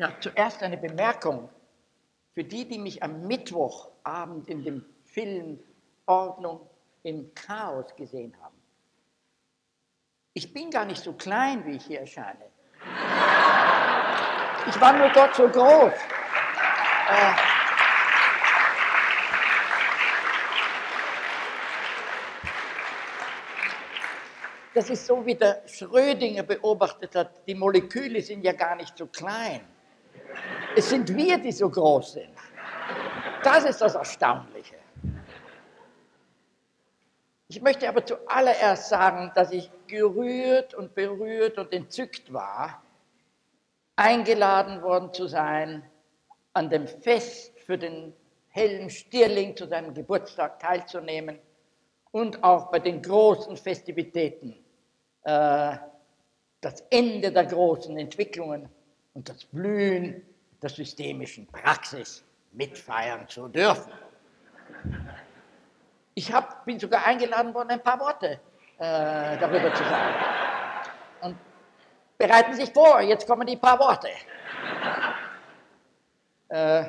Ja, zuerst eine Bemerkung für die, die mich am Mittwochabend in dem Film Ordnung im Chaos gesehen haben. Ich bin gar nicht so klein, wie ich hier erscheine. Ich war nur dort so groß. Äh, das ist so, wie der Schrödinger beobachtet hat, die Moleküle sind ja gar nicht so klein. Es sind wir, die so groß sind. Das ist das Erstaunliche. Ich möchte aber zuallererst sagen, dass ich gerührt und berührt und entzückt war, eingeladen worden zu sein, an dem Fest für den hellen Stirling zu seinem Geburtstag teilzunehmen und auch bei den großen Festivitäten, äh, das Ende der großen Entwicklungen und das Blühen der systemischen Praxis mitfeiern zu dürfen. Ich hab, bin sogar eingeladen worden, ein paar Worte äh, darüber zu sagen. Und bereiten Sie sich vor, jetzt kommen die paar Worte. Äh,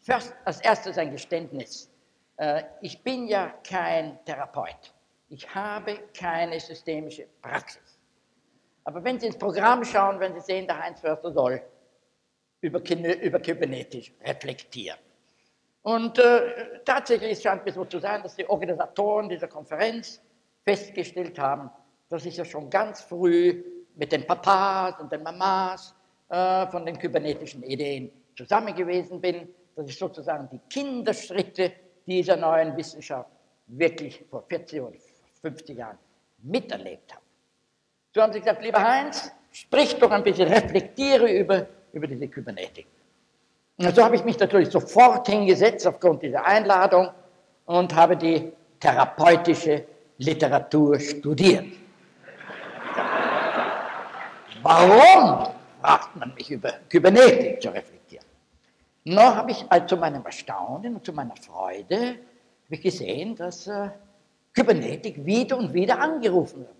first, als erstes ein Geständnis. Äh, ich bin ja kein Therapeut. Ich habe keine systemische Praxis. Aber wenn Sie ins Programm schauen, wenn Sie sehen, der Heinz Förster soll über, über Kybernetisch reflektieren. Und äh, tatsächlich scheint es so zu sein, dass die Organisatoren dieser Konferenz festgestellt haben, dass ich ja schon ganz früh mit den Papas und den Mamas äh, von den kybernetischen Ideen zusammen gewesen bin, dass ich sozusagen die Kinderschritte dieser neuen Wissenschaft wirklich vor 40 oder 50 Jahren miterlebt habe. So haben sie gesagt, lieber Heinz, sprich doch ein bisschen, reflektiere über, über diese Kybernetik. Und so habe ich mich natürlich sofort hingesetzt aufgrund dieser Einladung und habe die therapeutische Literatur studiert. Warum, fragt man mich über Kybernetik zu reflektieren. Noch habe ich also zu meinem Erstaunen und zu meiner Freude gesehen, dass äh, Kybernetik wieder und wieder angerufen wird.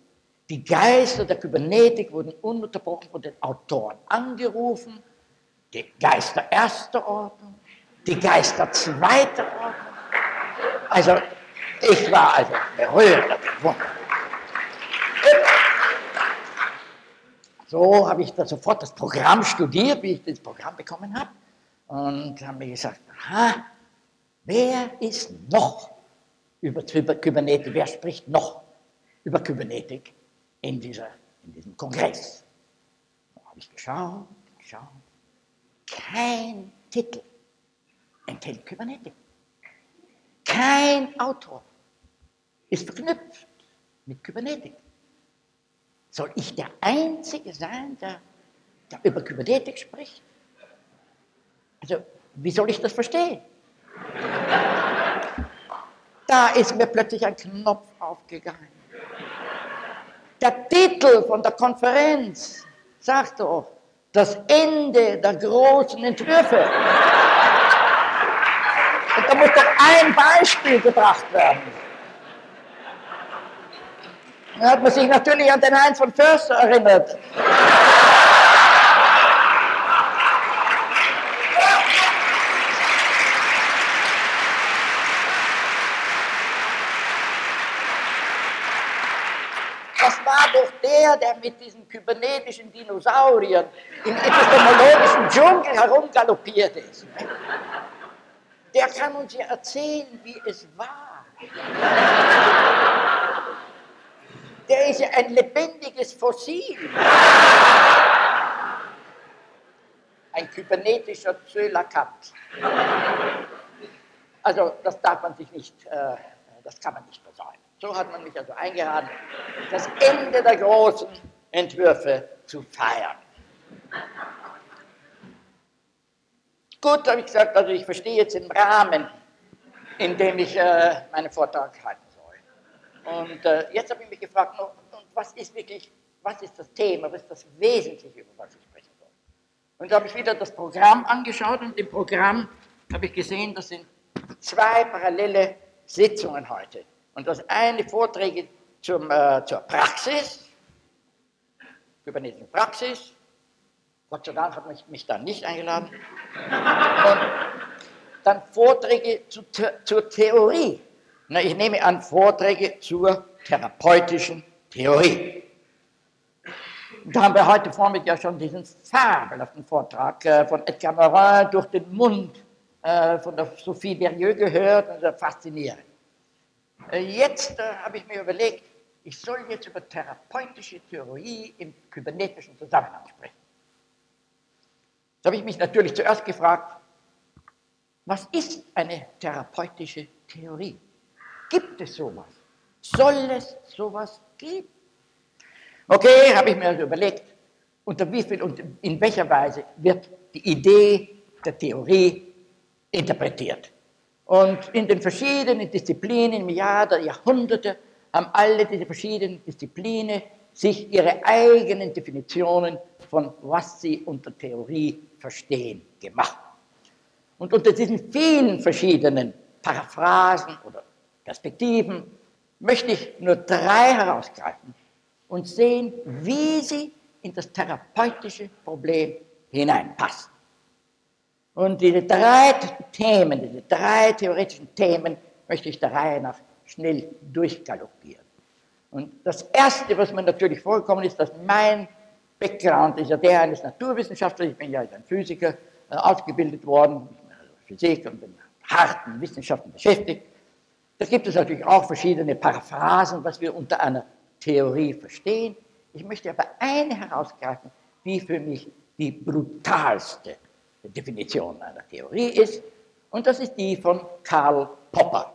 Die Geister der Kybernetik wurden ununterbrochen von den Autoren angerufen die Geister erster Ordnung, die Geister zweiter Ordnung. Also ich war also berührt. So habe ich dann sofort das Programm studiert, wie ich das Programm bekommen habe, und habe mir gesagt, aha, wer ist noch über Kybernetik, wer spricht noch über Kybernetik in, dieser, in diesem Kongress? Da habe ich geschaut, geschaut, kein Titel enthält Kybernetik. Kein Autor ist verknüpft mit Kybernetik. Soll ich der Einzige sein, der, der über Kybernetik spricht? Also, wie soll ich das verstehen? Da ist mir plötzlich ein Knopf aufgegangen. Der Titel von der Konferenz sagt doch, das Ende der großen Entwürfe. Und da muss doch ein Beispiel gebracht werden. Da hat man sich natürlich an den Heinz von Förster erinnert. Der, der mit diesen kybernetischen Dinosauriern im epistemologischen Dschungel herumgaloppiert ist. Der kann uns ja erzählen, wie es war. Der ist ja ein lebendiges Fossil. Ein kybernetischer Zölakat. Also das darf man sich nicht, äh, das kann man nicht versäumen. So hat man mich also eingeladen, das Ende der großen Entwürfe zu feiern. Gut, habe ich gesagt, also ich verstehe jetzt den Rahmen, in dem ich äh, meinen Vortrag halten soll. Und äh, jetzt habe ich mich gefragt, und was ist wirklich, was ist das Thema, was ist das Wesentliche, über was ich sprechen soll. Und da habe ich wieder das Programm angeschaut und im Programm habe ich gesehen, das sind zwei parallele Sitzungen heute. Und das eine Vorträge zum, äh, zur Praxis, kybernetischen Praxis, Gott sei Dank hat mich, mich dann nicht eingeladen. Und dann Vorträge zu, zur Theorie. Na, ich nehme an Vorträge zur therapeutischen Theorie. Da haben wir heute Vormittag ja schon diesen fabelhaften Vortrag äh, von Edgar Morin durch den Mund äh, von der Sophie Berrieux gehört und das ist faszinierend. Äh, jetzt habe ich mir überlegt, ich soll jetzt über therapeutische Theorie im kybernetischen Zusammenhang sprechen. Da habe ich mich natürlich zuerst gefragt, was ist eine therapeutische Theorie? Gibt es sowas? Soll es sowas geben? Okay, habe ich mir also überlegt, unter wie viel und in welcher Weise wird die Idee der Theorie interpretiert. Und in den verschiedenen Disziplinen im Jahr der Jahrhunderte haben alle diese verschiedenen Disziplinen sich ihre eigenen Definitionen von was sie unter Theorie verstehen gemacht. Und unter diesen vielen verschiedenen Paraphrasen oder Perspektiven möchte ich nur drei herausgreifen und sehen, wie sie in das therapeutische Problem hineinpassen. Und diese drei Themen, diese drei theoretischen Themen möchte ich der Reihe nach schnell durchgaloppieren. Und das Erste, was mir natürlich vorgekommen ist, dass mein Background ist ja der eines Naturwissenschaftlers, ich bin ja als ein Physiker äh, ausgebildet worden, Physik und bin harten Wissenschaften beschäftigt. Da gibt es natürlich auch verschiedene Paraphrasen, was wir unter einer Theorie verstehen. Ich möchte aber eine herausgreifen, die für mich die brutalste Definition einer Theorie ist, und das ist die von Karl Popper.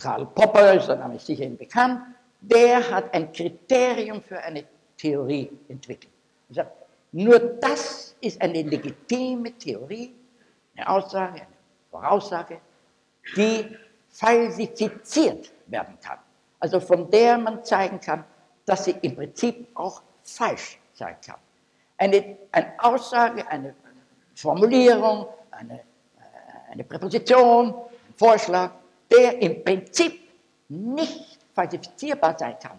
Karl Popper, ist der Name ist sicher bekannt, der hat ein Kriterium für eine Theorie entwickelt. Er sagt, nur das ist eine legitime Theorie, eine Aussage, eine Voraussage, die falsifiziert werden kann. Also von der man zeigen kann, dass sie im Prinzip auch falsch sein kann. Eine, eine Aussage, eine Formulierung, eine, äh, eine Präposition, ein Vorschlag, der im Prinzip nicht falsifizierbar sein kann,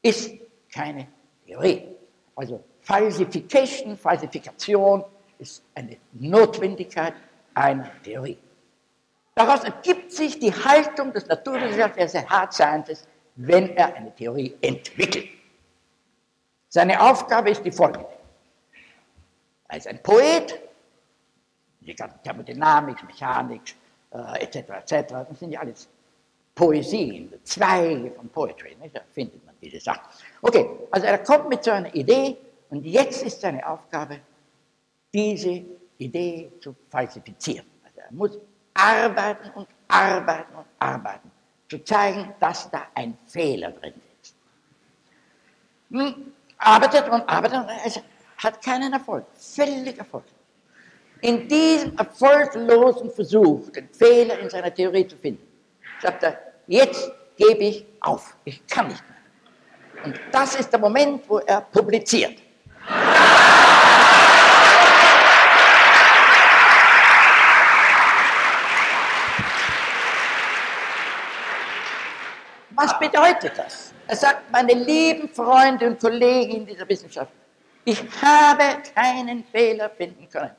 ist keine Theorie. Also Falsification, Falsifikation ist eine Notwendigkeit einer Theorie. Daraus ergibt sich die Haltung des Naturwissenschaftlers, Hard Scientist, wenn er eine Theorie entwickelt. Seine Aufgabe ist die folgende. Er ist ein Poet, die ganze Thermodynamik, Mechanik, äh, etc., etc., das sind ja alles Poesien, Zweige von Poetry, nicht? da findet man diese Sachen. Okay, also er kommt mit so einer Idee und jetzt ist seine Aufgabe, diese Idee zu falsifizieren. Also er muss arbeiten und arbeiten und arbeiten, zu zeigen, dass da ein Fehler drin ist. Hm, arbeitet und arbeitet und es hat keinen Erfolg, völlig Erfolg. In diesem erfolglosen Versuch, den Fehler in seiner Theorie zu finden, sagt er, jetzt gebe ich auf, ich kann nicht mehr. Und das ist der Moment, wo er publiziert. Was bedeutet das? Er sagt, meine lieben Freunde und Kollegen in dieser Wissenschaft, ich habe keinen Fehler finden können.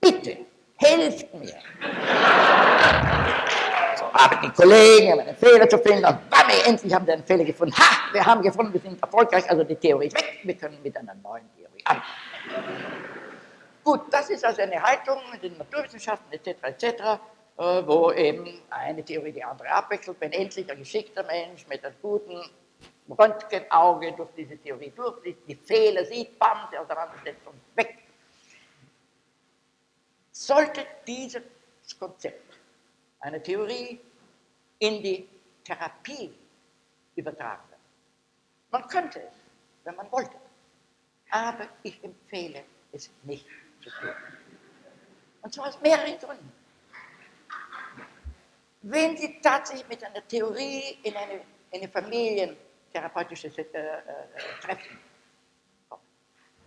Bitte, helft mir. So haben die Kollegen, um einen Fehler zu finden, und bam, endlich haben sie einen Fehler gefunden. Ha, wir haben gefunden, wir sind erfolgreich, also die Theorie ist weg, wir können mit einer neuen Theorie anfangen. Gut, das ist also eine Haltung in den Naturwissenschaften etc. etc., äh, wo eben eine Theorie die andere abwechselt, wenn endlich ein geschickter Mensch mit einem guten Röntgenauge durch diese Theorie durchliest, die Fehler sieht, bam, der auseinandersetzt und weg. Sollte dieses Konzept einer Theorie in die Therapie übertragen werden? Man könnte es, wenn man wollte, aber ich empfehle es nicht zu tun. Und zwar aus mehreren Gründen. Wenn Sie tatsächlich mit einer Theorie in eine, in eine familientherapeutische äh, äh, Treffen kommen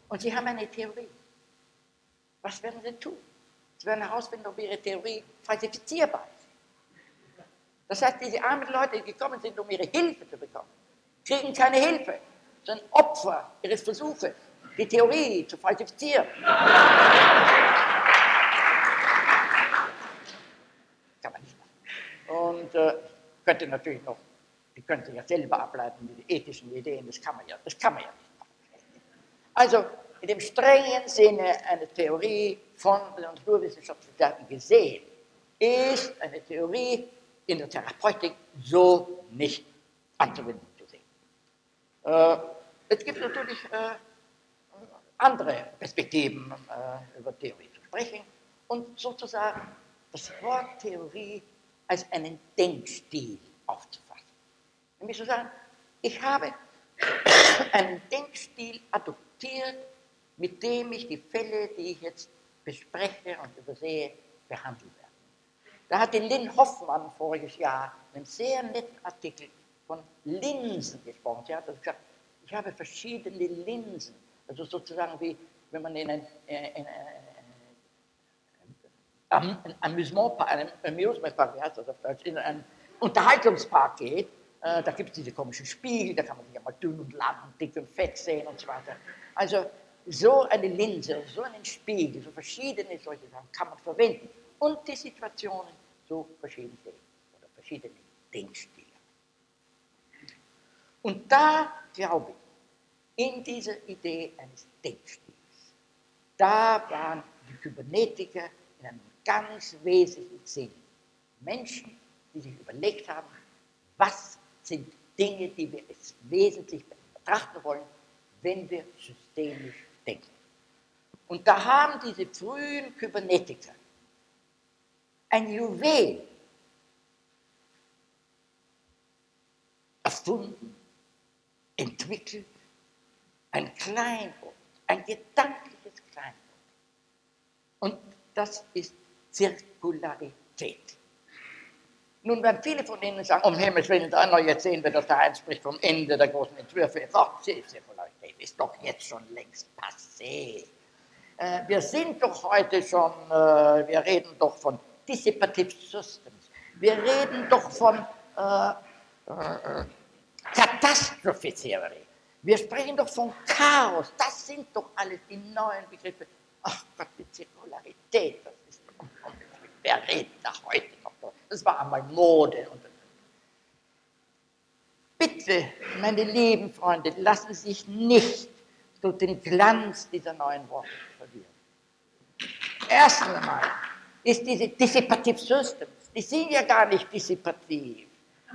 und Sie haben eine Theorie, was werden Sie tun? Sie werden herausfinden, ob Ihre Theorie falsifizierbar ist. Das heißt, diese armen Leute, die gekommen sind, um ihre Hilfe zu bekommen, kriegen keine Hilfe, sondern Opfer ihres Versuches. die Theorie zu falsifizieren. Kann man nicht machen. Und äh, könnte natürlich noch, die könnte ja selber ableiten, die ethischen Ideen, das kann man ja, das kann man ja nicht machen. Also in dem strengen Sinne eine Theorie von der Naturwissenschaftswissenschaften gesehen, ist eine Theorie in der Therapeutik so nicht anzuwenden zu sehen. Äh, es gibt natürlich äh, andere Perspektiven äh, über Theorie zu sprechen und sozusagen das Wort Theorie als einen Denkstil aufzufassen. Nämlich zu sagen, ich habe einen Denkstil adoptiert, mit dem ich die Fälle, die ich jetzt bespreche und übersehe, behandeln werde. Da hat die Lynn Hoffmann voriges Jahr einen sehr netten Artikel von Linsen gesprochen. Sie hat also gesagt, ich habe verschiedene Linsen, also sozusagen wie wenn man in ein, in ein, ein, ein Amusementpark, ein Amusementpark, wie heißt das auf Deutsch, in einen Unterhaltungspark geht, äh, da gibt es diese komischen Spiegel, da kann man sich ja mal dünn und lang und dick und fett sehen und so weiter. Also so eine Linse, so einen Spiegel, so verschiedene solche Sachen kann man verwenden und die Situationen so verschieden sehen oder verschiedene Denkstile. Und da glaube ich, in dieser Idee eines Denkstils, da waren die Kybernetiker in einem ganz wesentlichen Sinn Menschen, die sich überlegt haben, was sind Dinge, die wir als wesentlich betrachten wollen, wenn wir systemisch denken. Und da haben diese frühen Kybernetiker ein Juwel erfunden, entwickelt, ein Kleinwort, ein gedankliches Kleinwort. Und das ist Zirkularität. Nun werden viele von Ihnen sagen, um Himmels Willen, jetzt sehen wir, dass der Heinz spricht vom Ende der großen Entwürfe. Zirkularität ist doch jetzt schon längst passé. Äh, wir sind doch heute schon, äh, wir reden doch von Dissipative Systems. Wir reden doch von äh, äh, Catastrophe Theory. Wir sprechen doch von Chaos. Das sind doch alles die neuen Begriffe. Ach Gott, die Zirkularität, das ist unmöglich. Wer redet da heute noch? Das war einmal Mode. Bitte, meine lieben Freunde, lassen Sie sich nicht durch den Glanz dieser neuen Worte verlieren. Erst einmal ist diese Dissipative Systems, die sind ja gar nicht dissipativ.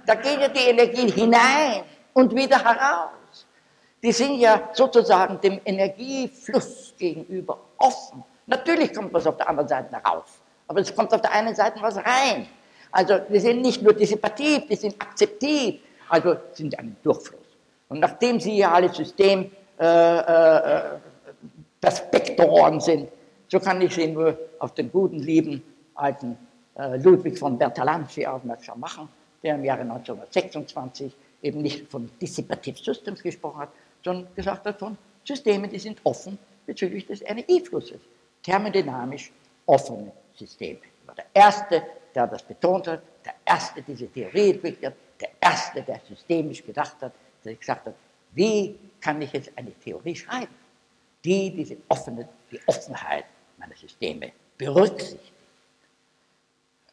Da geht ja die Energie hinein und wieder heraus. Die sind ja sozusagen dem Energiefluss gegenüber offen. Natürlich kommt was auf der anderen Seite heraus, aber es kommt auf der einen Seite was rein. Also die sind nicht nur dissipativ, die sind akzeptiv, also sind ein Durchfluss. Und nachdem sie ja alle System äh, äh, Perspektoren sind, so kann ich Sie nur auf den guten, lieben alten äh, Ludwig von Bertalanffy aufmerksam machen, der im Jahre 1926 eben nicht von Dissipative Systems gesprochen hat, sondern gesagt hat von Systemen, die sind offen bezüglich des Energieflusses. Thermodynamisch offene Systeme. Er war der Erste, der das betont hat, der Erste, der diese Theorie entwickelt hat, der Erste, der systemisch gedacht hat, der gesagt hat, wie kann ich jetzt eine Theorie schreiben, die diese offene, die Offenheit meiner Systeme berücksichtigt.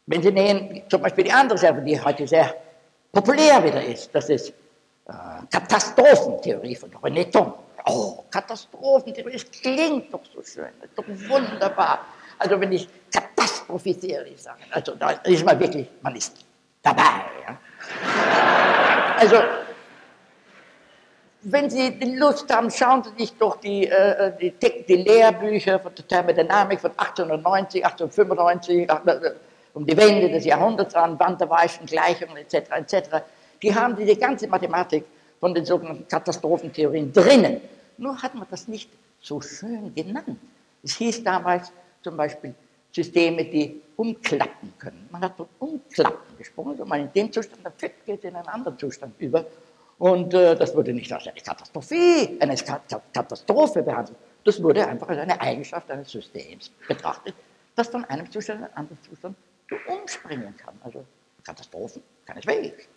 Wenn Sie nehmen zum Beispiel die andere Sache, die heute sehr populär wieder ist, das ist äh, Katastrophentheorie von René Thom. Oh, Katastrophentheorie, das klingt doch so schön, das ist doch wunderbar. Also wenn ich katastrophisiere, ich sage, also da ist man wirklich, man ist dabei. Ja? Also wenn Sie Lust haben, schauen Sie sich doch die, äh, die, die Lehrbücher von der Thermodynamik von 1890, 1895, äh, um die Wende des Jahrhunderts an, Wanderweichen, Gleichungen etc. etc. Die haben diese ganze Mathematik von den sogenannten Katastrophentheorien drinnen. Nur hat man das nicht so schön genannt. Es hieß damals zum Beispiel Systeme, die umklappen können. Man hat von Umklappen gesprochen, wenn man in dem Zustand, dann geht es in einen anderen Zustand über. Und äh, das wurde nicht als eine Katastrophe, eine Katastrophe behandelt. Das wurde einfach als eine Eigenschaft eines Systems betrachtet, das von einem Zustand in einen anderen Zustand umspringen kann. Also Katastrophen keineswegs.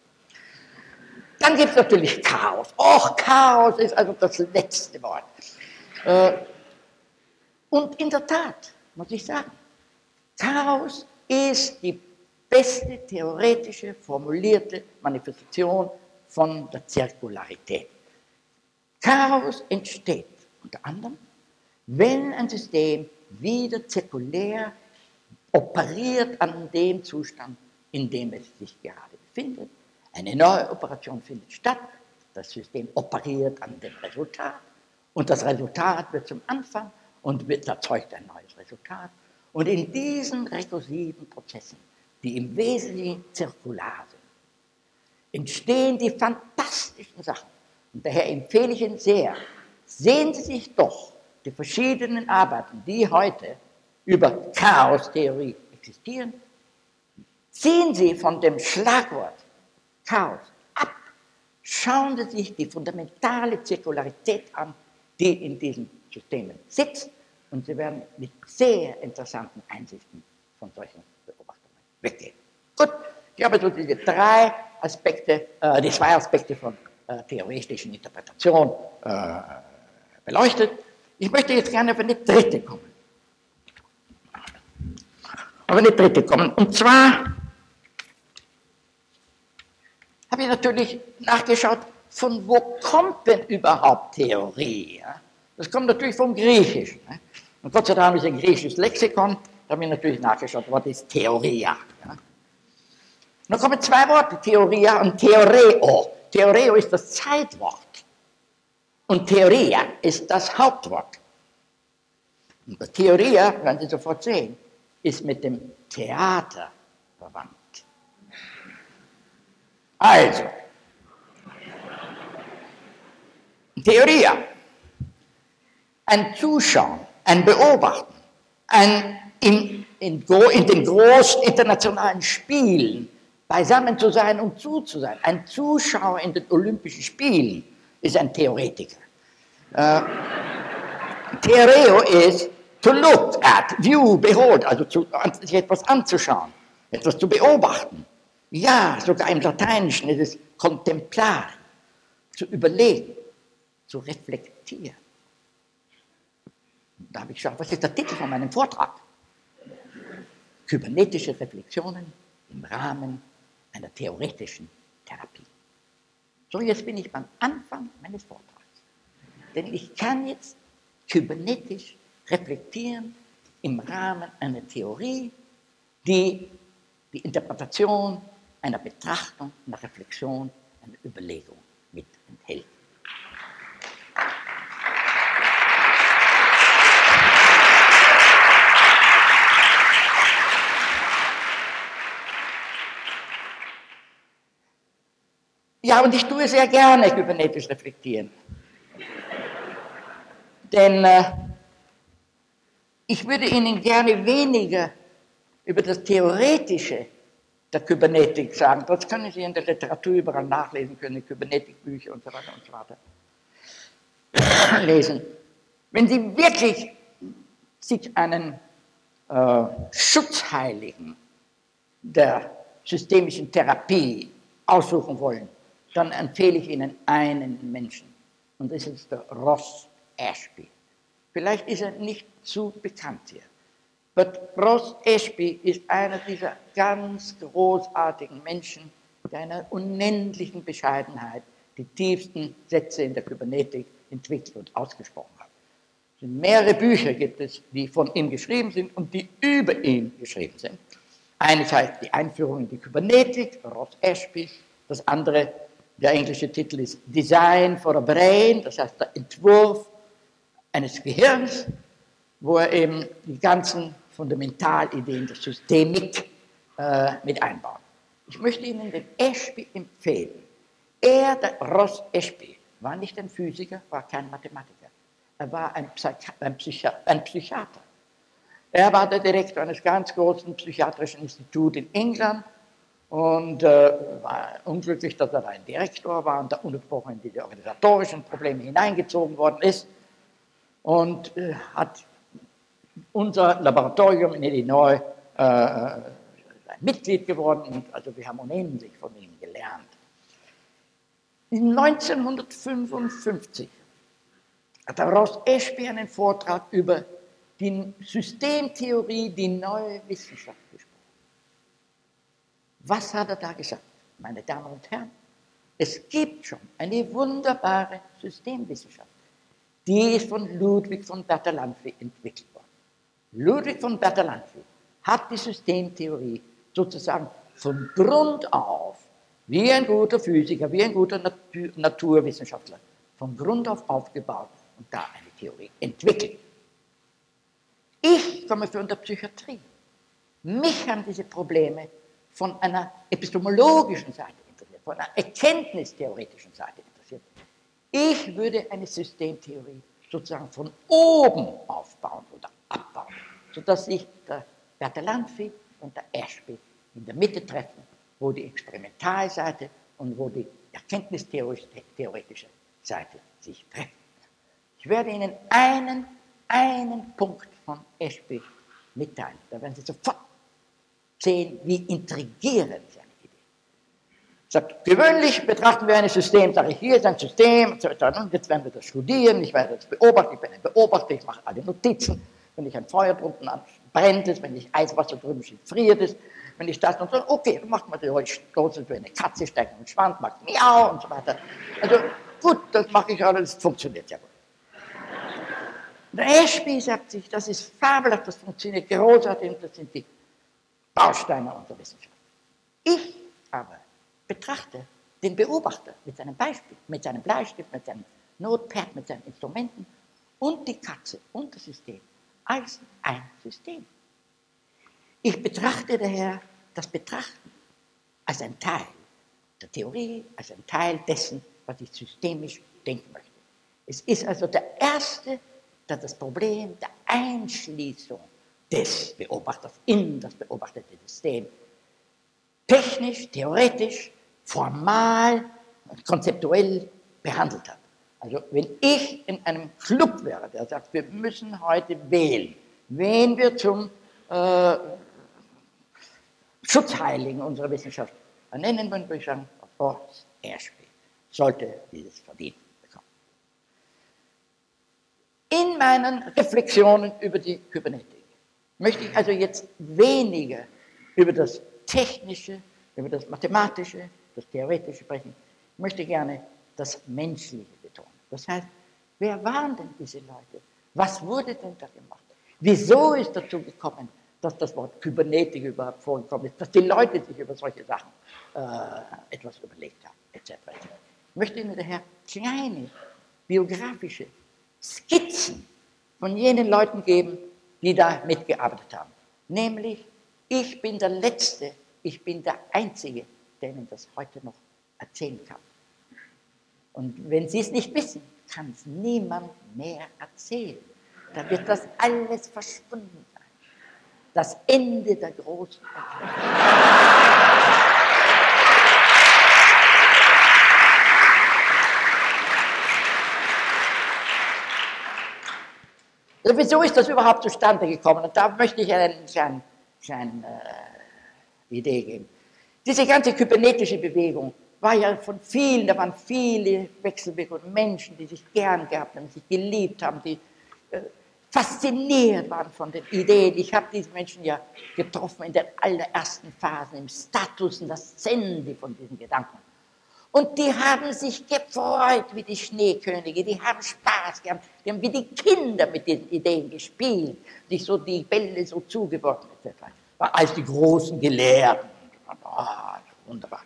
Dann gibt es natürlich Chaos. Och, Chaos ist also das letzte Wort. Äh, und in der Tat, muss ich sagen, Chaos ist die beste theoretische formulierte Manifestation von der Zirkularität. Chaos entsteht unter anderem, wenn ein System wieder zirkulär operiert an dem Zustand, in dem es sich gerade befindet. Eine neue Operation findet statt, das System operiert an dem Resultat und das Resultat wird zum Anfang und wird, erzeugt ein neues Resultat. Und in diesen rekursiven Prozessen die im Wesentlichen zirkular sind, entstehen die fantastischen Sachen. Und daher empfehle ich Ihnen sehr, sehen Sie sich doch die verschiedenen Arbeiten, die heute über Chaostheorie existieren, ziehen Sie von dem Schlagwort Chaos ab, schauen Sie sich die fundamentale Zirkularität an, die in diesen Systemen sitzt, und Sie werden mit sehr interessanten Einsichten von solchen weggehen. Gut, ich habe so diese drei Aspekte, äh, die zwei Aspekte von äh, theoretischen Interpretation äh, beleuchtet. Ich möchte jetzt gerne auf eine dritte kommen. Auf eine dritte kommen. Und zwar habe ich natürlich nachgeschaut, von wo kommt denn überhaupt Theorie? Ja? Das kommt natürlich vom Griechischen. Ne? Und Gott sei Dank ist ein griechisches Lexikon, da habe ich natürlich nachgeschaut, was ist Theoria. Ja. Dann kommen zwei Worte, Theoria und Theoreo. Theoreo ist das Zeitwort und Theoria ist das Hauptwort. Und Theoria, werden Sie sofort sehen, ist mit dem Theater verwandt. Also, Theoria, ein Zuschauen, ein Beobachten, ein in, in, in den großen internationalen Spielen beisammen zu sein und zuzusein. Ein Zuschauer in den Olympischen Spielen ist ein Theoretiker. Äh, Theoreo ist to look at, view, behold, also zu, sich etwas anzuschauen, etwas zu beobachten. Ja, sogar im Lateinischen ist es contemplare, zu überlegen, zu reflektieren. Da habe ich geschaut, was ist der Titel von meinem Vortrag? kybernetische Reflexionen im Rahmen einer theoretischen Therapie. So, jetzt bin ich beim Anfang meines Vortrags. Denn ich kann jetzt kybernetisch reflektieren im Rahmen einer Theorie, die die Interpretation einer Betrachtung, einer Reflexion, einer Überlegung mit enthält. Ja, und ich tue sehr gerne kybernetisch reflektieren. Denn äh, ich würde Ihnen gerne weniger über das Theoretische der Kybernetik sagen. Das können Sie in der Literatur überall nachlesen können, Kybernetikbücher und so weiter und so weiter lesen. Wenn Sie wirklich sich einen äh, Schutzheiligen der systemischen Therapie aussuchen wollen, dann empfehle ich Ihnen einen Menschen. Und das ist der Ross Ashby. Vielleicht ist er nicht zu bekannt hier. Aber Ross Ashby ist einer dieser ganz großartigen Menschen, der einer unendlichen Bescheidenheit die tiefsten Sätze in der Kybernetik entwickelt und ausgesprochen hat. Mehrere Bücher gibt es, die von ihm geschrieben sind und die über ihn geschrieben sind. Eines heißt die Einführung in die Kybernetik, Ross Ashby. Das andere der englische Titel ist Design for a Brain, das heißt der Entwurf eines Gehirns, wo er eben die ganzen Fundamentalideen der Systemik äh, mit einbaut. Ich möchte Ihnen den Ashby empfehlen. Er, der Ross Ashby, war nicht ein Physiker, war kein Mathematiker. Er war ein, Psychi ein, Psychi ein Psychiater. Er war der Direktor eines ganz großen psychiatrischen Instituts in England und äh, war unglücklich, dass er ein Direktor war und da ununterbrochen in diese organisatorischen Probleme hineingezogen worden ist und äh, hat unser Laboratorium in Illinois äh, ein Mitglied geworden und also wir haben unendlich von ihm gelernt. In 1955 hat Ross Ashby einen Vortrag über die Systemtheorie, die neue Wissenschaft. Was hat er da gesagt? Meine Damen und Herren, es gibt schon eine wunderbare Systemwissenschaft. Die ist von Ludwig von Bertalanffy entwickelt worden. Ludwig von Bertalanffy hat die Systemtheorie sozusagen von Grund auf, wie ein guter Physiker, wie ein guter Natur Naturwissenschaftler, von Grund auf aufgebaut und da eine Theorie entwickelt. Ich komme von der Psychiatrie. Mich haben diese Probleme von einer epistemologischen Seite interessiert, von einer erkenntnistheoretischen Seite interessiert. Ich würde eine Systemtheorie sozusagen von oben aufbauen oder abbauen, sodass sich der Bertalanffy und der Ashby in der Mitte treffen, wo die Experimentalseite und wo die erkenntnistheoretische Seite sich treffen. Ich werde Ihnen einen, einen Punkt von Ashby mitteilen. Da werden Sie sofort sehen, wie intrigierend seine Idee. Sagt, gewöhnlich betrachten wir ein System, sage ich, hier ist ein System, jetzt werden wir das studieren, ich werde das beobachten, ich bin ein Beobachter, ich mache alle Notizen, wenn ich ein Feuer drunten an, brennt es, wenn ich Eiswasser drüben ist, friert es, wenn ich das und so, okay, dann macht man die Stoße für eine Katze, steckt den Schwanz, macht Miau und so weiter. Also gut, das mache ich alles, das funktioniert ja gut. Der Ashby sagt sich, das ist fabelhaft, das funktioniert großartig das sind die Bausteine unserer Wissenschaft. Ich aber betrachte den Beobachter mit seinem Beispiel, mit seinem Bleistift, mit seinem Notepad, mit seinen Instrumenten und die Katze und das System als ein System. Ich betrachte daher das Betrachten als ein Teil der Theorie, als ein Teil dessen, was ich systemisch denken möchte. Es ist also der erste, der das Problem der Einschließung des Beobachters in das beobachtete System technisch, theoretisch, formal, konzeptuell behandelt hat. Also wenn ich in einem Club wäre, der sagt, wir müssen heute wählen, wen wir zum äh, Schutzheiligen unserer Wissenschaft ernennen würden, würde ich sagen, Horst Erspel sollte dieses verdienen bekommen. In meinen Reflexionen über die Kybernetik möchte ich also jetzt weniger über das Technische, über das Mathematische, das Theoretische sprechen. Ich möchte gerne das Menschliche betonen. Das heißt, wer waren denn diese Leute? Was wurde denn da gemacht? Wieso ist dazu gekommen, dass das Wort Kybernetik überhaupt vorgekommen ist, dass die Leute sich über solche Sachen äh, etwas überlegt haben, etc. etc. Ich möchte Ihnen daher kleine biografische Skizzen von jenen Leuten geben, die da mitgearbeitet haben. Nämlich, ich bin der Letzte, ich bin der Einzige, der Ihnen das heute noch erzählen kann. Und wenn Sie es nicht wissen, kann es niemand mehr erzählen. Da wird das alles verschwunden sein. Das Ende der großen Also wieso ist das überhaupt zustande gekommen? Und da möchte ich eine kleine, kleine äh, Idee geben. Diese ganze kybernetische Bewegung war ja von vielen, da waren viele Wechselwirkungen, Menschen, die sich gern gehabt haben, sich geliebt haben, die äh, fasziniert waren von den Ideen. Ich habe diese Menschen ja getroffen in den allerersten Phasen, im Status und das Sende von diesen Gedanken. Und die haben sich gefreut wie die Schneekönige, die haben Spaß gehabt, die haben wie die Kinder mit diesen Ideen gespielt, sich so die Bälle so zugeworfen etc. Als die großen Gelehrten. Oh, wunderbar.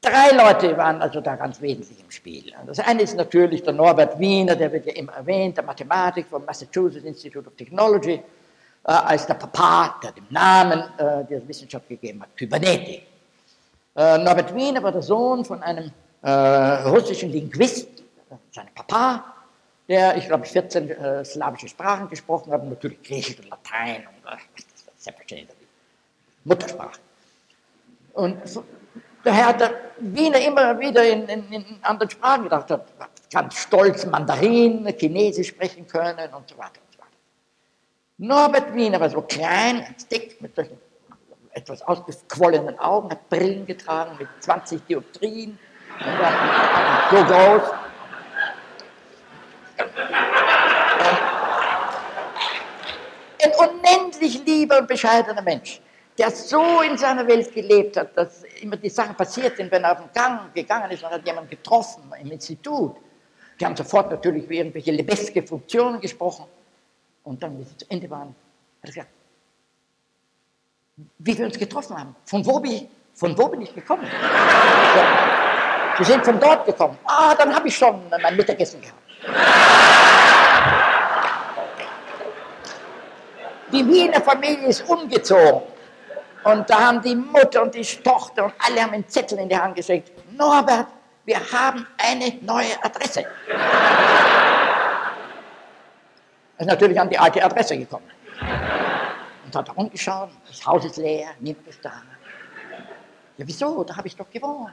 Drei Leute waren also da ganz wesentlich im Spiel. Das eine ist natürlich der Norbert Wiener, der wird ja immer erwähnt, der Mathematik vom Massachusetts Institute of Technology, äh, als der Papa, der dem Namen äh, der Wissenschaft gegeben hat, Kybernetik. Äh, Norbert Wiener war der Sohn von einem äh, russischen Linguist, seinem Papa, der, ich glaube, 14 äh, slawische Sprachen gesprochen hat, natürlich Griechisch und Latein und äh, Muttersprache. Und daher hat der Wiener immer wieder in, in, in anderen Sprachen gedacht, hat ganz stolz Mandarin, Chinesisch sprechen können und so weiter und so weiter. Norbert Wiener war so klein, dick, mit solchen etwas ausgequollenen Augen, hat Brillen getragen mit 20 Dioptrien, so groß. Ein unendlich lieber und bescheidener Mensch, der so in seiner Welt gelebt hat, dass immer die Sachen passiert sind, wenn er auf den Gang gegangen ist und hat jemanden getroffen im Institut. Die haben sofort natürlich über irgendwelche lebeske Funktionen gesprochen. Und dann, wie sie zu Ende waren, hat er gesagt, wie wir uns getroffen haben. Von wo bin ich, von wo bin ich gekommen? Sie sind von dort gekommen. Ah, dann habe ich schon mein Mittagessen gehabt. Die Wiener Familie ist umgezogen. Und da haben die Mutter und die Tochter und alle haben einen Zettel in die Hand geschickt. Norbert, wir haben eine neue Adresse. Er ist natürlich an die alte Adresse gekommen. Und hat rumgeschaut, das Haus ist leer, niemand ist da. Ja, wieso? Da habe ich doch gewohnt.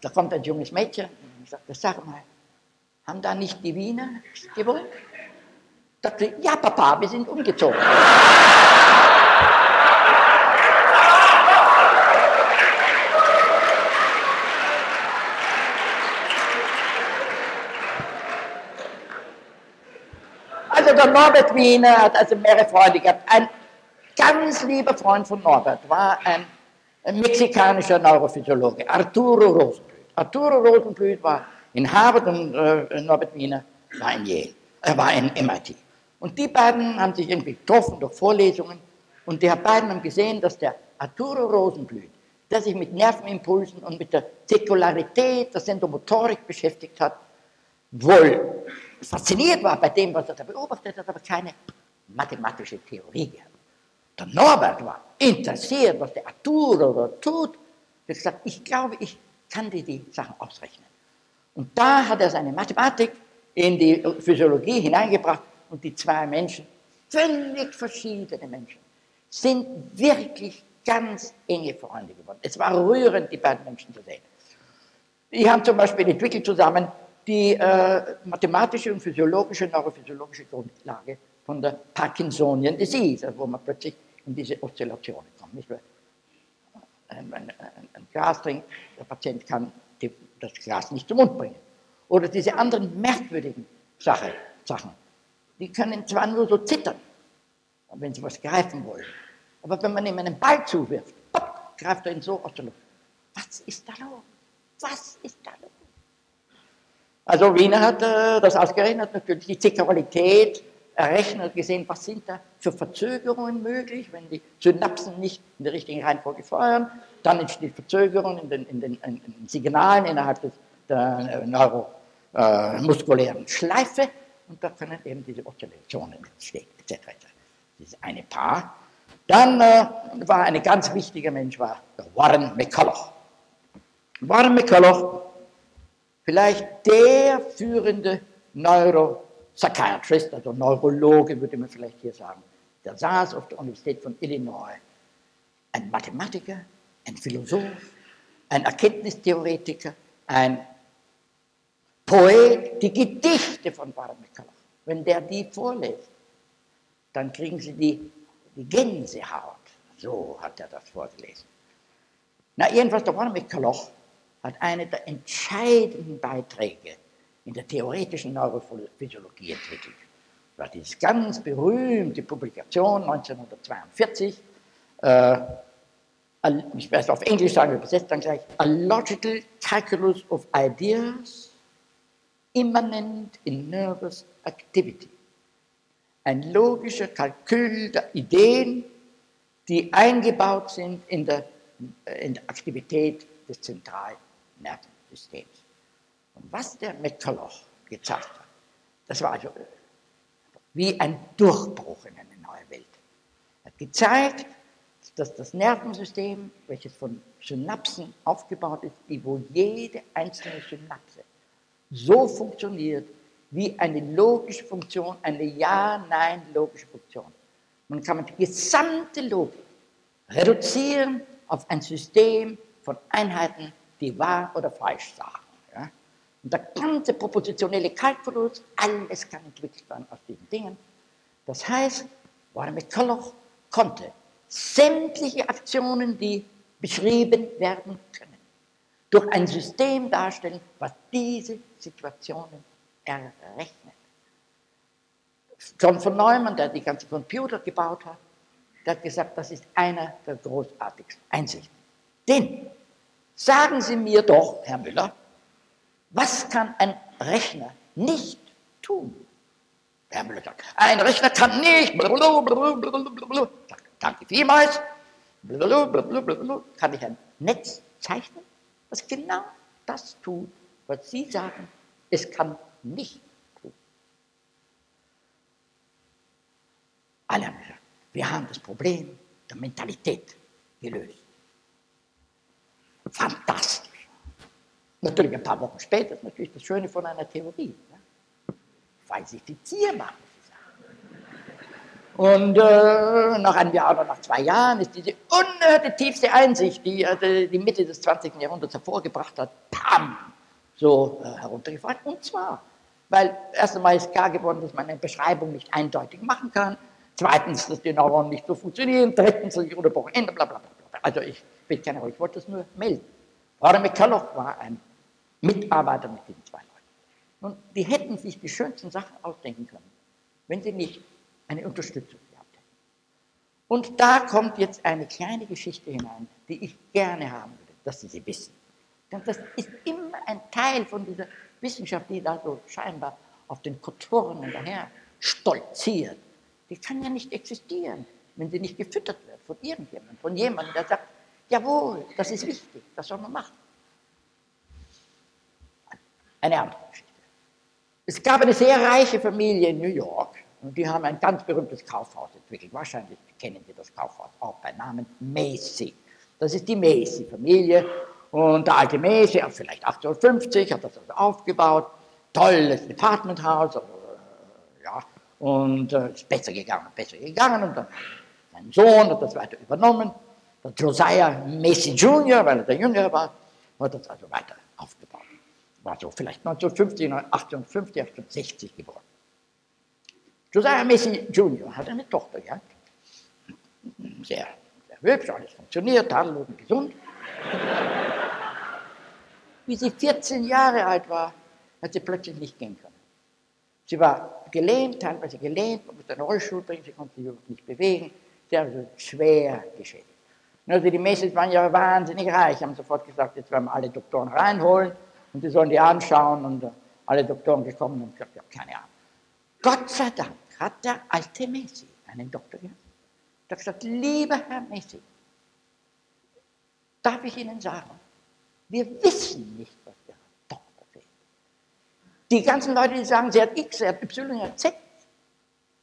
Da kommt ein junges Mädchen und sagt, sag mal, haben da nicht die Wiener gewohnt? Sagte, ja Papa, wir sind umgezogen. Also der Norbert Wiener hat also mehrere Freunde gehabt. Ein ganz lieber Freund von Norbert war ein, ein mexikanischer Neurophysiologe, Arturo Rosenblüt. Arturo Rosenblüt war in Harvard und äh, Norbert Wiener war in Yale. Er war in MIT. Und die beiden haben sich irgendwie getroffen durch Vorlesungen und die beiden haben gesehen, dass der Arturo Rosenblüt, der sich mit Nervenimpulsen und mit der Zirkularität der Sendomotorik beschäftigt hat, wohl fasziniert war bei dem, was er da beobachtet hat, aber keine mathematische Theorie gehabt. Der Norbert war interessiert, was der Arturo da tut. Er hat gesagt, ich glaube, ich kann dir die Sachen ausrechnen. Und da hat er seine Mathematik in die Physiologie hineingebracht und die zwei Menschen, völlig verschiedene Menschen, sind wirklich ganz enge Freunde geworden. Es war rührend, die beiden Menschen zu sehen. Die haben zum Beispiel entwickelt zusammen die äh, mathematische und physiologische, neurophysiologische Grundlage von der Parkinsonian Disease, wo man plötzlich in diese Oszillationen kommt. Nicht? Ein, ein, ein Glas trinkt, der Patient kann die, das Glas nicht zum Mund bringen. Oder diese anderen merkwürdigen Sache, Sachen. Die können zwar nur so zittern, wenn sie was greifen wollen. Aber wenn man ihm einen Ball zuwirft, pop, greift er ihn so aus der Luft. Was ist da los? Was ist da los? Also Wiener hat äh, das ausgerechnet, natürlich die Zirkulalität errechnet, gesehen, was sind da für Verzögerungen möglich, wenn die Synapsen nicht in der richtigen Reihenfolge feuern, dann entsteht Verzögerung in den, in den, in den Signalen innerhalb des, der äh, neuromuskulären äh, Schleife und da können eben diese Oszillationen entstehen, etc. etc. Dieses eine Paar. Dann äh, war ein ganz wichtiger Mensch, war Warren McCulloch. Warren McCulloch vielleicht der führende Neuropsychiatrist, also Neurologe würde man vielleicht hier sagen, der saß auf der Universität von Illinois. Ein Mathematiker, ein Philosoph, ein Erkenntnistheoretiker, ein Poet, die Gedichte von McCulloch. Wenn der die vorlässt, dann kriegen sie die, die Gänsehaut. So hat er das vorgelesen. Na, jedenfalls, der McCulloch hat eine der entscheidenden Beiträge in der theoretischen Neurophysiologie entwickelt. Das war diese ganz berühmte Publikation 1942, äh, ich werde es auf Englisch sagen, übersetzt dann gleich, A Logical Calculus of Ideas Immanent in Nervous Activity. Ein logischer Kalkül der Ideen, die eingebaut sind in der, in der Aktivität des zentralen Nervensystems. Und was der McCulloch gezeigt hat, das war also wie ein Durchbruch in eine neue Welt. Er hat gezeigt, dass das Nervensystem, welches von Synapsen aufgebaut ist, die wo jede einzelne Synapse so funktioniert wie eine logische Funktion, eine Ja-Nein-logische Funktion. Man kann die gesamte Logik reduzieren auf ein System von Einheiten, die wahr oder falsch sagen. Ja? Und der ganze propositionelle Kalkulus, alles kann entwickelt werden aus diesen Dingen. Das heißt, Warren McCulloch konnte sämtliche Aktionen, die beschrieben werden können, durch ein System darstellen, was diese Situationen errechnet. John von Neumann, der die ganzen Computer gebaut hat, der hat gesagt, das ist einer der großartigsten Einsichten. Denn, sagen Sie mir doch, Herr Müller, was kann ein Rechner nicht tun? Herr Müller sagt, ein Rechner kann nicht, danke vielmals, kann ich ein Netz zeichnen, was genau das tut, was Sie sagen, es kann nicht tun. Alle haben gesagt, wir haben das Problem der Mentalität gelöst. Fantastisch. Natürlich ein paar Wochen später ist natürlich das Schöne von einer Theorie. Ne? Falsifizierbar. Und äh, nach einem Jahr oder nach zwei Jahren ist diese unerhörte tiefste Einsicht, die äh, die Mitte des 20. Jahrhunderts hervorgebracht hat, pam, so äh, heruntergefallen. Und zwar, weil erst einmal ist klar geworden, dass man eine Beschreibung nicht eindeutig machen kann. Zweitens, dass die Neuronen nicht so funktionieren. Drittens, dass ich unterbrochen Ende, bla bla bla. Also ich bin keiner, ich wollte das nur melden. Rada McCulloch war ein Mitarbeiter mit diesen zwei Leuten. Und die hätten sich die schönsten Sachen ausdenken können, wenn sie nicht eine Unterstützung gehabt hätten. Und da kommt jetzt eine kleine Geschichte hinein, die ich gerne haben würde, dass Sie sie wissen. Denn das ist immer ein Teil von dieser Wissenschaft, die da so scheinbar auf den Kotoren daher stolziert. Die kann ja nicht existieren, wenn sie nicht gefüttert wird von irgendjemandem, von jemandem, der sagt, jawohl, das ist wichtig, das soll man machen. Eine andere Geschichte. Es gab eine sehr reiche Familie in New York, und die haben ein ganz berühmtes Kaufhaus entwickelt. Wahrscheinlich kennen Sie das Kaufhaus auch bei Namen Macy. Das ist die Macy-Familie. Und der alte Macy, vielleicht 1850, hat das also aufgebaut. Tolles Departmenthaus. Also, ja, und äh, ist besser gegangen, besser gegangen. Und dann sein Sohn hat das weiter übernommen. Der Josiah Macy Jr., weil er der Jüngere war, hat das also weiter aufgebaut. War so vielleicht 1950, 1850, 1860 geboren. Josiah Macy Jr. hat eine Tochter gehabt. Sehr, sehr hübsch, alles funktioniert, und gesund. Wie sie 14 Jahre alt war, hat sie plötzlich nicht gehen können. Sie war gelähmt, teilweise gelähmt, man musste einen Rollstuhl bringen, sie konnte sich nicht bewegen. Sie war also schwer geschädigt. Also die Macy's waren ja wahnsinnig reich, haben sofort gesagt, jetzt werden wir alle Doktoren reinholen und sie sollen die anschauen und alle Doktoren gekommen und gesagt, ja, keine Ahnung. Gott sei Dank hat der alte Messi einen Doktor gehabt. Der hat gesagt, lieber Herr Messi, darf ich Ihnen sagen, wir wissen nicht, was der Doktor will. Die ganzen Leute, die sagen, sie hat X, sie hat Y, sie hat Z,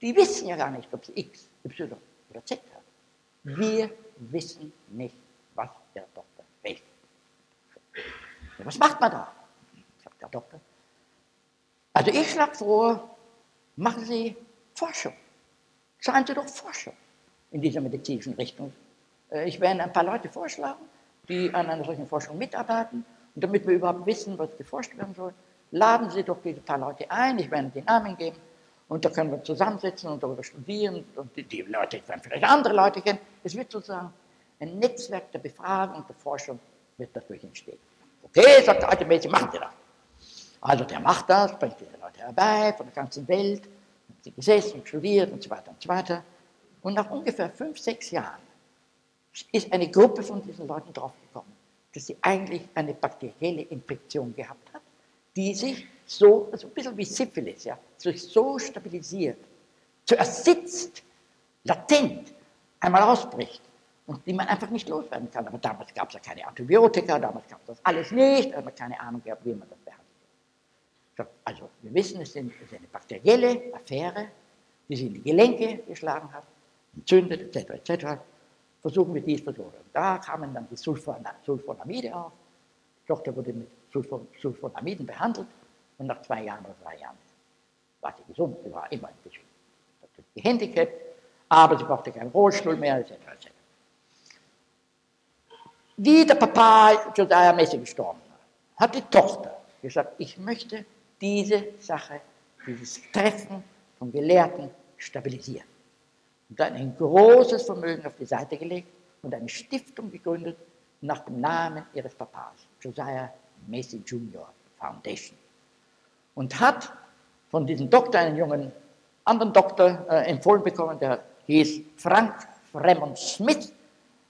die wissen ja gar nicht, ob sie X, Y oder Z hat. Wir wissen nicht, was der Doktor will. Was macht man da? sagt der Doktor. Also ich schlage vor, machen Sie Forschung. Seien Sie doch Forscher in dieser medizinischen Richtung. Äh, ich werde ein paar Leute vorschlagen, die an einer solchen Forschung mitarbeiten. Und damit wir überhaupt wissen, was geforscht werden soll, laden Sie doch diese paar Leute ein. Ich werde den Namen geben. Und da können wir zusammensetzen und darüber studieren. Und die, die Leute werden vielleicht andere Leute kennen. Es wird sozusagen ein Netzwerk der Befragung und der Forschung wird dadurch entstehen. Okay, sagt der alte Mädchen, machen Sie das. Also der macht das, bringt diese Leute herbei von der ganzen Welt sie gesessen und studiert und so weiter und so weiter. Und nach ungefähr fünf, sechs Jahren ist eine Gruppe von diesen Leuten draufgekommen, dass sie eigentlich eine bakterielle Infektion gehabt hat, die sich so, also ein bisschen wie Syphilis, ja, sich so stabilisiert, zuerst sitzt, latent, einmal ausbricht und die man einfach nicht loswerden kann. Aber damals gab es ja keine Antibiotika, damals gab es das alles nicht, aber keine Ahnung gehabt, wie man das behandelt. Also wir wissen, es ist eine bakterielle Affäre, die sich in die Gelenke geschlagen hat, entzündet etc. etc. Versuchen wir dies, versuchen. Da kamen dann die Sulfonamide auf. Die Tochter wurde mit Sulfonamiden behandelt und nach zwei Jahren oder drei Jahren war sie gesund. Sie war immer ein bisschen gehandicapt, aber sie brauchte keinen Rollstuhl mehr etc. etc. Wie der Papa Josiah Messi gestorben war, hat die Tochter gesagt, ich möchte diese Sache, dieses Treffen von Gelehrten stabilisieren. Und dann ein großes Vermögen auf die Seite gelegt und eine Stiftung gegründet nach dem Namen ihres Papas. Josiah Macy Jr. Foundation und hat von diesem Doktor einen jungen anderen Doktor äh, empfohlen bekommen, der hieß Frank Fremont Smith.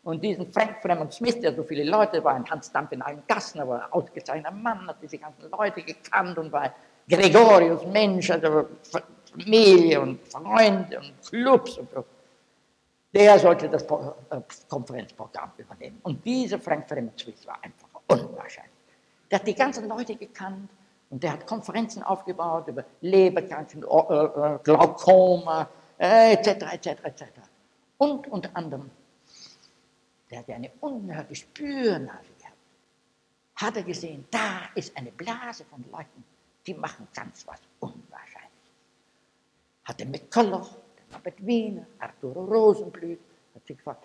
Und diesen Frank Fremont Smith, der so viele Leute war, ein Hans Dampf in allen Gassen, aber ein ausgezeichneter Mann, hat diese ganzen Leute gekannt und war Gregorius Mensch, also Familie und Freunde und Clubs und so. Der sollte das äh, Konferenzprogramm übernehmen. Und dieser Frank Fremont Smith war einfach unwahrscheinlich. Der hat die ganzen Leute gekannt und der hat Konferenzen aufgebaut über Leberkranken, äh, äh, Glaukoma, etc., etc., etc. Und unter anderem, der hat eine unerhörte Spürnase gehabt. Hat er gesehen, da ist eine Blase von Leuten, die machen ganz was Unwahrscheinliches. Hat er mit McCulloch, Norbert Wiener, Arturo Rosenblüt, hat sich gefragt,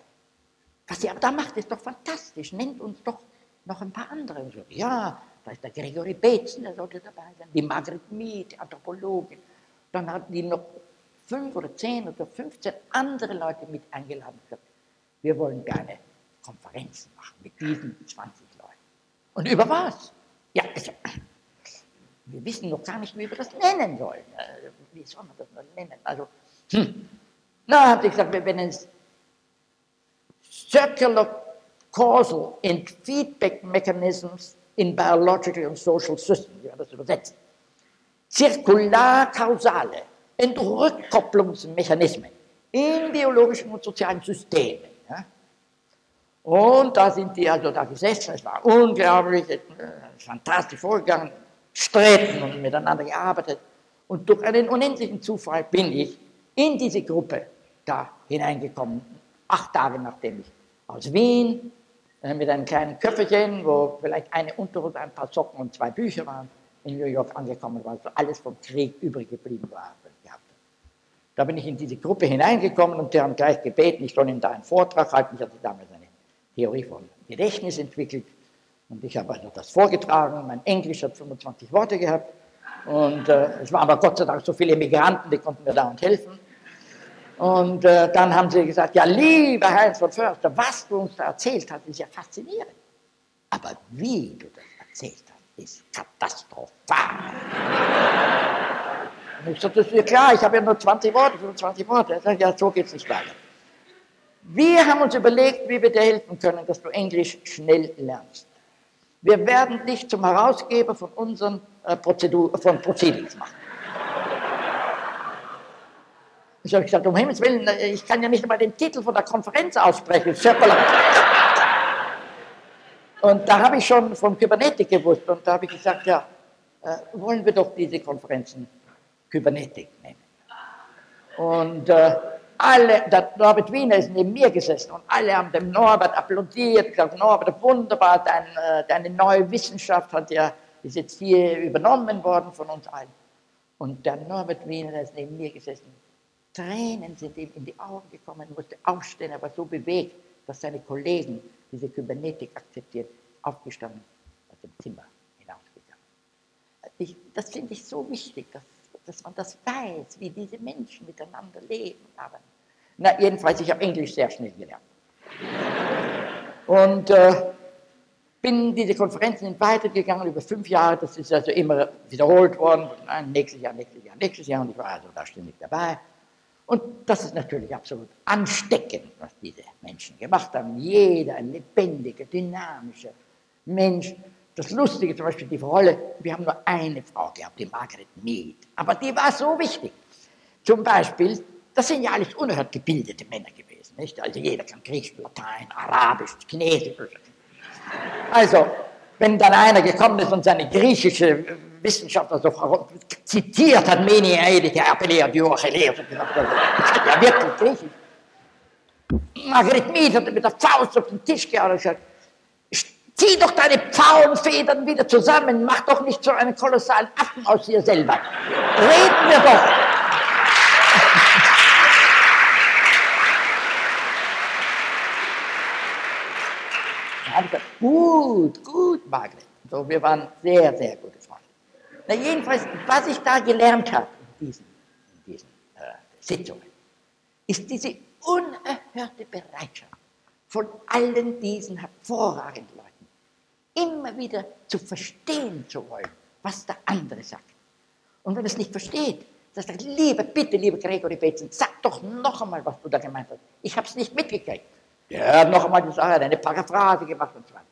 was ihr da macht, ist doch fantastisch, nennt uns doch noch ein paar andere. Und so, ja, da ist der Gregory Betzen, der sollte dabei sein, die Margaret Mead, die Anthropologin. Dann hatten die noch fünf oder zehn oder 15 andere Leute mit eingeladen. Gesagt, wir wollen gerne Konferenzen machen mit diesen 20 Leuten. Und über was? Ja, also, wir wissen noch gar nicht, wie wir das nennen sollen. Äh, wie soll man das noch nennen? Also, hm. Na, haben sie gesagt, wir nennen es Circular Causal and Feedback Mechanisms in Biological and Social Systems, wie man das übersetzt. Zirkularkausale Entrückkopplungsmechanismen in biologischen und sozialen Systemen. Ja? Und da sind die also da gesessen, es war unglaublich, äh, fantastisch vorgegangen, stritten und miteinander gearbeitet. Und durch einen unendlichen Zufall bin ich in diese Gruppe da hineingekommen, acht Tage nachdem ich aus Wien mit einem kleinen Köfferchen, wo vielleicht eine Unterhose, ein paar Socken und zwei Bücher waren, in New York angekommen war, so alles vom Krieg übrig geblieben war. Da bin ich in diese Gruppe hineingekommen und die haben gleich gebeten, ich soll ihnen da einen Vortrag halten. Ich hatte damals eine Theorie von Gedächtnis entwickelt und ich habe also das vorgetragen. Mein Englisch hat 25 Worte gehabt und äh, es waren aber Gott sei Dank so viele Migranten, die konnten mir da und helfen. Und äh, dann haben sie gesagt, ja, lieber Heinz von Förster, was du uns da erzählt hast, ist ja faszinierend. Aber wie du das erzählt hast, ist katastrophal. Und ich sagte, das ist ja klar, ich habe ja nur 20 Worte, 25 Worte. Er sagt, ja, so geht es nicht weiter. Wir haben uns überlegt, wie wir dir helfen können, dass du Englisch schnell lernst. Wir werden dich zum Herausgeber von unseren äh, Prozedur, von Proceedings machen. Ich habe gesagt, um Himmels Willen, äh, ich kann ja nicht einmal den Titel von der Konferenz aussprechen. Und da habe ich schon von Kybernetik gewusst und da habe ich gesagt, ja, äh, wollen wir doch diese Konferenzen Kybernetik nennen. Und äh, alle, der Norbert Wiener ist neben mir gesessen und alle haben dem Norbert applaudiert, gesagt, Norbert, wunderbar, dein, äh, deine neue Wissenschaft hat ja, ist jetzt hier übernommen worden von uns allen. Und der Norbert Wiener ist neben mir gesessen. Tränen sind ihm in die Augen gekommen, musste aufstehen, er war so bewegt, dass seine Kollegen diese Kybernetik akzeptiert, aufgestanden, aus dem Zimmer hinausgegangen. Ich, das finde ich so wichtig, dass dass man das weiß, wie diese Menschen miteinander leben. Aber, na, jedenfalls, ich habe Englisch sehr schnell gelernt. Und äh, bin diese Konferenzen weitergegangen über fünf Jahre. Das ist also immer wiederholt worden. Nächstes Jahr, nächstes Jahr, nächstes Jahr. Und ich war also da ständig dabei. Und das ist natürlich absolut ansteckend, was diese Menschen gemacht haben. Jeder ein lebendiger, dynamischer Mensch, das Lustige zum Beispiel, die Rolle, wir haben nur eine Frau gehabt, die Margaret Mead, aber die war so wichtig. Zum Beispiel, das sind ja alles unerhört gebildete Männer gewesen, nicht? Also jeder kann Griechisch, Latein, Arabisch, Chinesisch. Also, wenn dann einer gekommen ist und seine griechische Wissenschaftler so zitiert hat, Meni Apelea, Diochelea, und gesagt, das ja wirklich Griechisch. Margaret Mead hat mit der Faust auf den Tisch gehauen und gesagt, Zieh doch deine Pfauenfedern wieder zusammen, mach doch nicht so einen kolossalen Affen aus dir selber. Reden wir doch. gut, gut, Margret. So, wir waren sehr, sehr gute. Na, jedenfalls, was ich da gelernt habe in diesen, in diesen äh, Sitzungen, ist diese unerhörte Bereitschaft von allen diesen hervorragenden Leuten, immer wieder zu verstehen zu wollen, was der andere sagt. Und wenn er es nicht versteht, dann sagt er, liebe, bitte, liebe Gregory Bateson, sag doch noch einmal, was du da gemeint hast. Ich habe es nicht mitgekriegt. Er hat noch einmal gesagt, eine Paraphrase gemacht und so weiter.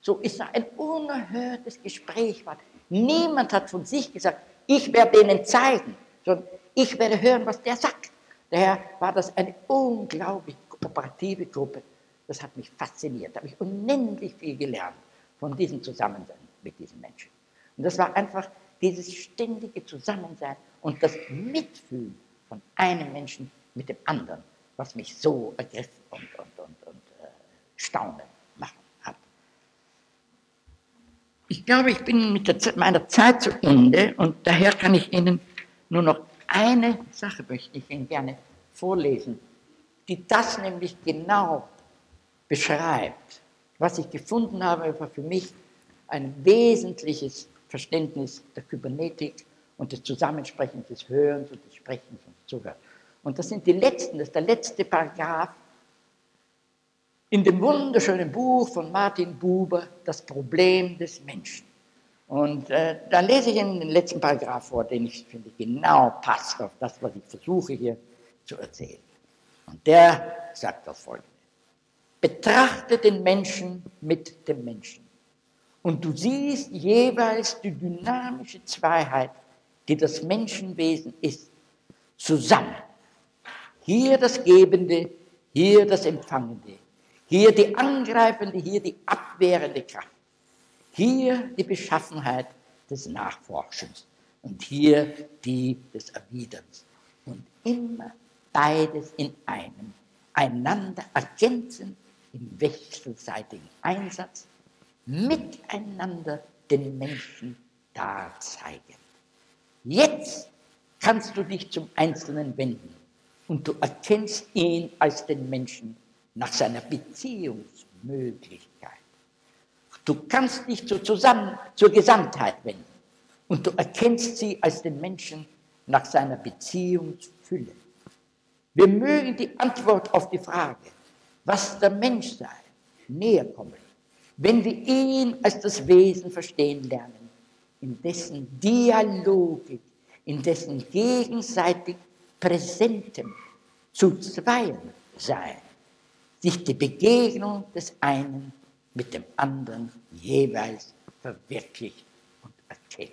So ist da ein unerhörtes Gespräch. Niemand hat von sich gesagt, ich werde denen zeigen, sondern ich werde hören, was der sagt. Daher war das eine unglaublich kooperative Gruppe. Das hat mich fasziniert. Da habe ich unendlich viel gelernt von diesem Zusammensein mit diesen Menschen. Und das war einfach dieses ständige Zusammensein und das Mitfühlen von einem Menschen mit dem anderen, was mich so ergriffen und, und, und, und äh, staunen machen hat. Ich glaube, ich bin mit Zeit, meiner Zeit zu Ende und daher kann ich Ihnen nur noch eine Sache möchte ich Ihnen gerne vorlesen, die das nämlich genau beschreibt. Was ich gefunden habe, war für mich ein wesentliches Verständnis der Kybernetik und des Zusammensprechens, des Hörens und des Sprechens und Zuhörens. Und das sind die letzten, das ist der letzte Paragraph in dem wunderschönen Buch von Martin Buber, Das Problem des Menschen. Und äh, da lese ich Ihnen den letzten Paragraph vor, den ich finde genau passt auf das, was ich versuche hier zu erzählen. Und der sagt das folgende. Betrachte den Menschen mit dem Menschen. Und du siehst jeweils die dynamische Zweiheit, die das Menschenwesen ist, zusammen. Hier das Gebende, hier das Empfangende, hier die angreifende, hier die abwehrende Kraft, hier die Beschaffenheit des Nachforschens. Und hier die des Erwiderns. Und immer beides in einem, einander ergänzend im wechselseitigen Einsatz, miteinander den Menschen darzeigen. Jetzt kannst du dich zum Einzelnen wenden. Und du erkennst ihn als den Menschen nach seiner Beziehungsmöglichkeit. Du kannst dich zur, zusammen, zur Gesamtheit wenden und du erkennst sie als den Menschen nach seiner Beziehungsfülle. Wir mögen die Antwort auf die Frage, was der Mensch sei, näher kommen, wenn wir ihn als das Wesen verstehen lernen, in dessen Dialogik, in dessen gegenseitig Präsentem zu zweien sein, sich die Begegnung des einen mit dem anderen jeweils verwirklicht und erkennt.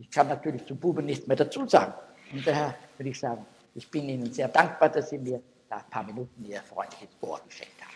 Ich kann natürlich zu Buben nicht mehr dazu sagen. Und daher würde ich sagen, ich bin Ihnen sehr dankbar, dass Sie mir da ein paar Minuten Ihr freundliches Ohr geschenkt haben.